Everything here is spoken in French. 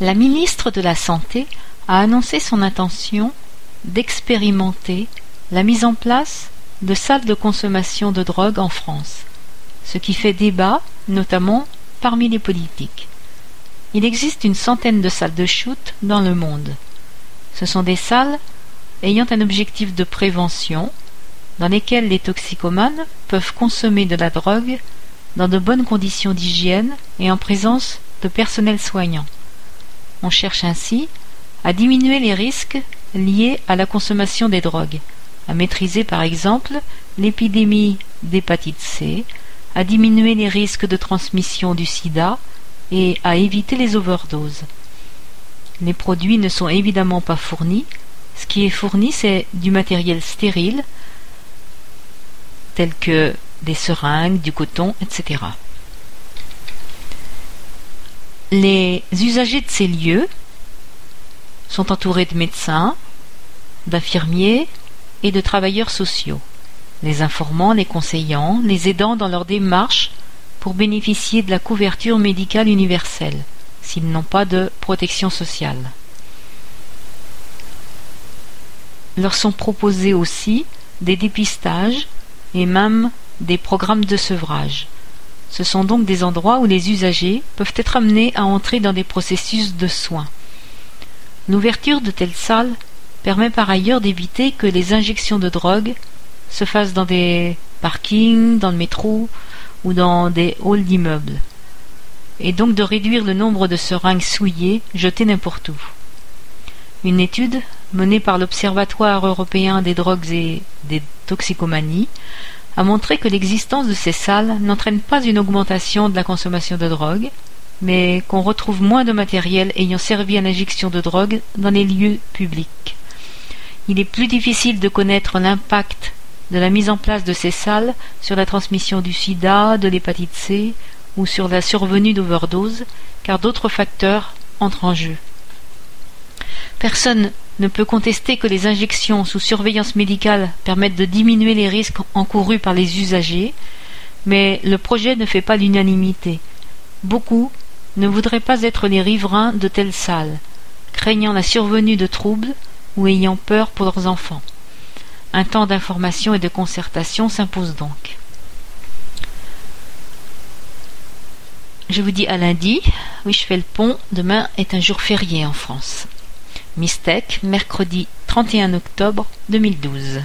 La ministre de la Santé a annoncé son intention d'expérimenter la mise en place de salles de consommation de drogue en France, ce qui fait débat, notamment parmi les politiques. Il existe une centaine de salles de shoot dans le monde. Ce sont des salles ayant un objectif de prévention, dans lesquelles les toxicomanes peuvent consommer de la drogue dans de bonnes conditions d'hygiène et en présence de personnel soignant. On cherche ainsi à diminuer les risques liés à la consommation des drogues, à maîtriser par exemple l'épidémie d'hépatite C, à diminuer les risques de transmission du sida et à éviter les overdoses. Les produits ne sont évidemment pas fournis. Ce qui est fourni, c'est du matériel stérile, tel que des seringues, du coton, etc. Les usagers de ces lieux sont entourés de médecins, d'infirmiers et de travailleurs sociaux, les informant, les conseillant, les aidant dans leur démarche pour bénéficier de la couverture médicale universelle, s'ils n'ont pas de protection sociale. Leur sont proposés aussi des dépistages et même des programmes de sevrage. Ce sont donc des endroits où les usagers peuvent être amenés à entrer dans des processus de soins. L'ouverture de telles salles permet par ailleurs d'éviter que les injections de drogue se fassent dans des parkings, dans le métro ou dans des halls d'immeubles, et donc de réduire le nombre de seringues souillées jetées n'importe où. Une étude menée par l'Observatoire européen des drogues et des toxicomanies a montré que l'existence de ces salles n'entraîne pas une augmentation de la consommation de drogue, mais qu'on retrouve moins de matériel ayant servi à l'injection de drogue dans les lieux publics. Il est plus difficile de connaître l'impact de la mise en place de ces salles sur la transmission du sida, de l'hépatite C ou sur la survenue d'overdose, car d'autres facteurs entrent en jeu. Personne ne peut contester que les injections sous surveillance médicale permettent de diminuer les risques encourus par les usagers, mais le projet ne fait pas l'unanimité. Beaucoup ne voudraient pas être les riverains de telles salles, craignant la survenue de troubles ou ayant peur pour leurs enfants. Un temps d'information et de concertation s'impose donc. Je vous dis à lundi. Oui, je fais le pont. Demain est un jour férié en France. Mistec, mercredi 31 octobre 2012.